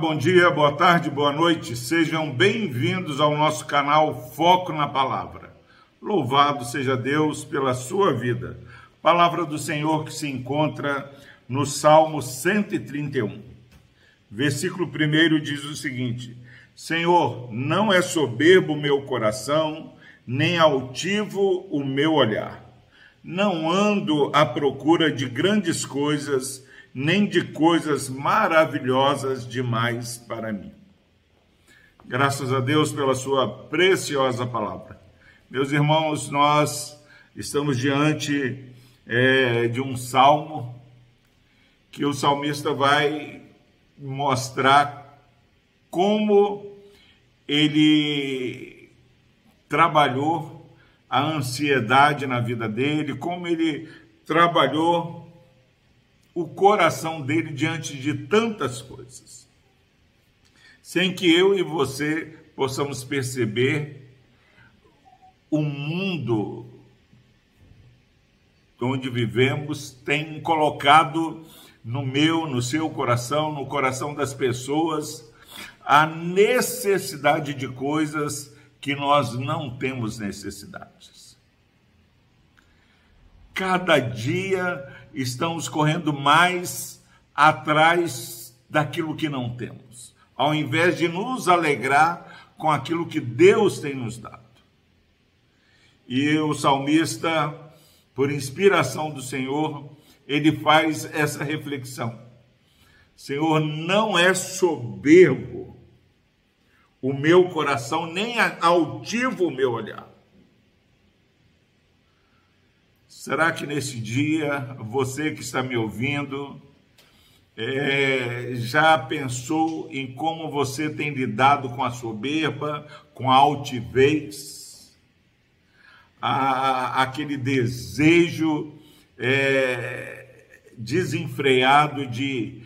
Bom dia, boa tarde, boa noite. Sejam bem-vindos ao nosso canal Foco na Palavra. Louvado seja Deus pela sua vida. Palavra do Senhor que se encontra no Salmo 131. Versículo 1 diz o seguinte: Senhor, não é soberbo o meu coração, nem altivo o meu olhar. Não ando à procura de grandes coisas, nem de coisas maravilhosas demais para mim. Graças a Deus pela sua preciosa palavra. Meus irmãos, nós estamos diante é, de um salmo que o salmista vai mostrar como ele trabalhou a ansiedade na vida dele, como ele trabalhou o coração dele diante de tantas coisas, sem que eu e você possamos perceber o mundo onde vivemos tem colocado no meu, no seu coração, no coração das pessoas, a necessidade de coisas que nós não temos necessidades. Cada dia estamos correndo mais atrás daquilo que não temos, ao invés de nos alegrar com aquilo que Deus tem nos dado. E o salmista, por inspiração do Senhor, ele faz essa reflexão. Senhor, não é soberbo o meu coração, nem altivo o meu olhar. Será que nesse dia, você que está me ouvindo, é, já pensou em como você tem lidado com a soberba, com a altivez, a, aquele desejo é, desenfreado de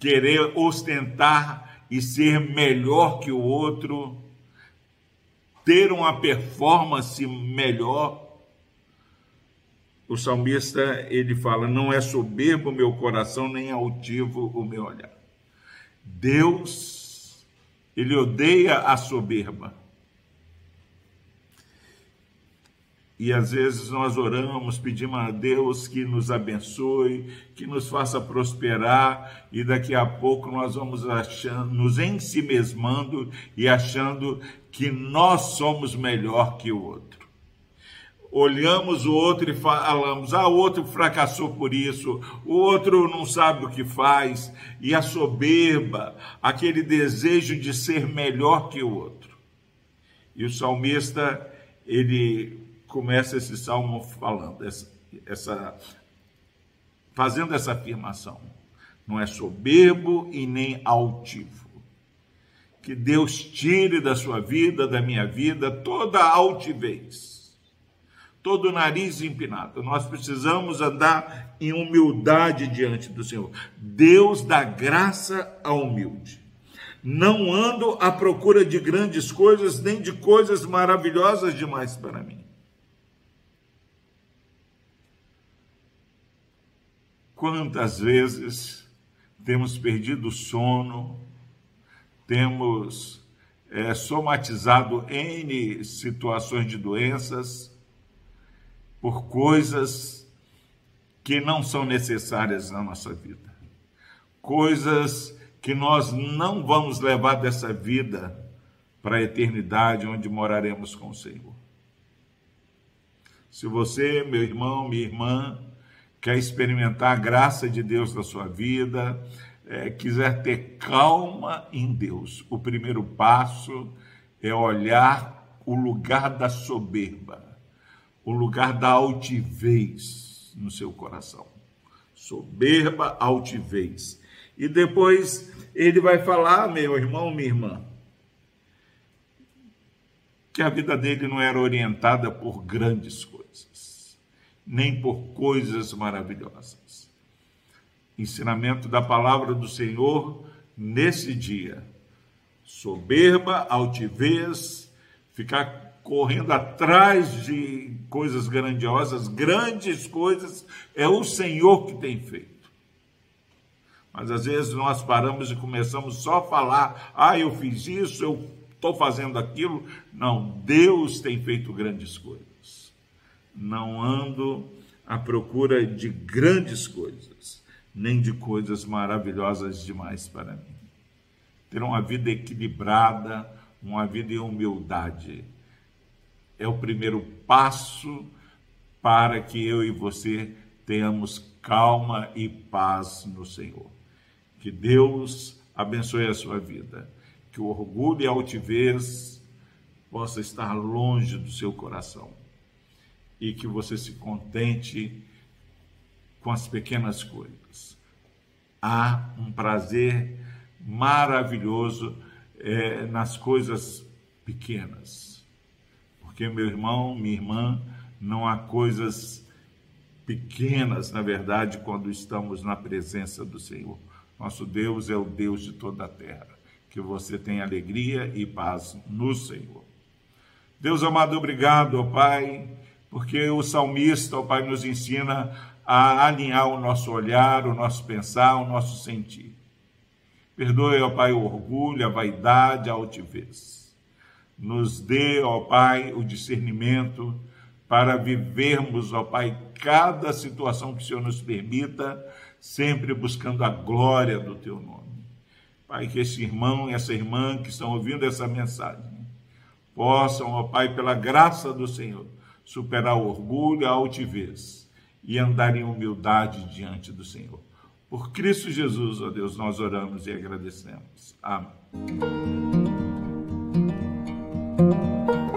querer ostentar e ser melhor que o outro, ter uma performance melhor? O salmista ele fala: Não é soberbo o meu coração, nem altivo o meu olhar. Deus, ele odeia a soberba. E às vezes nós oramos, pedimos a Deus que nos abençoe, que nos faça prosperar, e daqui a pouco nós vamos achando, nos ensimesmando e achando que nós somos melhor que o outro olhamos o outro e falamos: ah, o outro fracassou por isso, o outro não sabe o que faz, e a soberba, aquele desejo de ser melhor que o outro. E o salmista, ele começa esse salmo falando, essa, essa fazendo essa afirmação: não é soberbo e nem altivo. Que Deus tire da sua vida, da minha vida, toda altivez todo o nariz empinado. Nós precisamos andar em humildade diante do Senhor. Deus dá graça ao humilde. Não ando à procura de grandes coisas, nem de coisas maravilhosas demais para mim. Quantas vezes temos perdido o sono, temos é, somatizado N situações de doenças, por coisas que não são necessárias na nossa vida, coisas que nós não vamos levar dessa vida para a eternidade onde moraremos com o Senhor. Se você, meu irmão, minha irmã, quer experimentar a graça de Deus na sua vida, é, quiser ter calma em Deus, o primeiro passo é olhar o lugar da soberba o lugar da altivez no seu coração. Soberba, altivez. E depois ele vai falar, meu irmão, minha irmã, que a vida dele não era orientada por grandes coisas, nem por coisas maravilhosas. Ensinamento da palavra do Senhor nesse dia. Soberba, altivez, ficar correndo atrás de coisas grandiosas, grandes coisas, é o Senhor que tem feito. Mas às vezes nós paramos e começamos só a falar: ah, eu fiz isso, eu estou fazendo aquilo. Não, Deus tem feito grandes coisas. Não ando à procura de grandes coisas, nem de coisas maravilhosas demais para mim. Ter uma vida equilibrada, uma vida em humildade, é o primeiro passo para que eu e você tenhamos calma e paz no Senhor. Que Deus abençoe a sua vida. Que o orgulho e a altivez possa estar longe do seu coração. E que você se contente com as pequenas coisas. Há um prazer maravilhoso é, nas coisas pequenas. Porque, meu irmão, minha irmã, não há coisas pequenas, na verdade, quando estamos na presença do Senhor. Nosso Deus é o Deus de toda a terra. Que você tenha alegria e paz no Senhor. Deus amado, obrigado, ó Pai, porque o salmista, ó Pai, nos ensina a alinhar o nosso olhar, o nosso pensar, o nosso sentir. Perdoe, ó Pai, o orgulho, a vaidade, a altivez. Nos dê, ó Pai, o discernimento para vivermos, ó Pai, cada situação que o Senhor nos permita sempre buscando a glória do teu nome. Pai, que esse irmão e essa irmã que estão ouvindo essa mensagem possam, ó Pai, pela graça do Senhor, superar o orgulho, a altivez e andar em humildade diante do Senhor. Por Cristo Jesus, ó Deus, nós oramos e agradecemos. Amém. thank you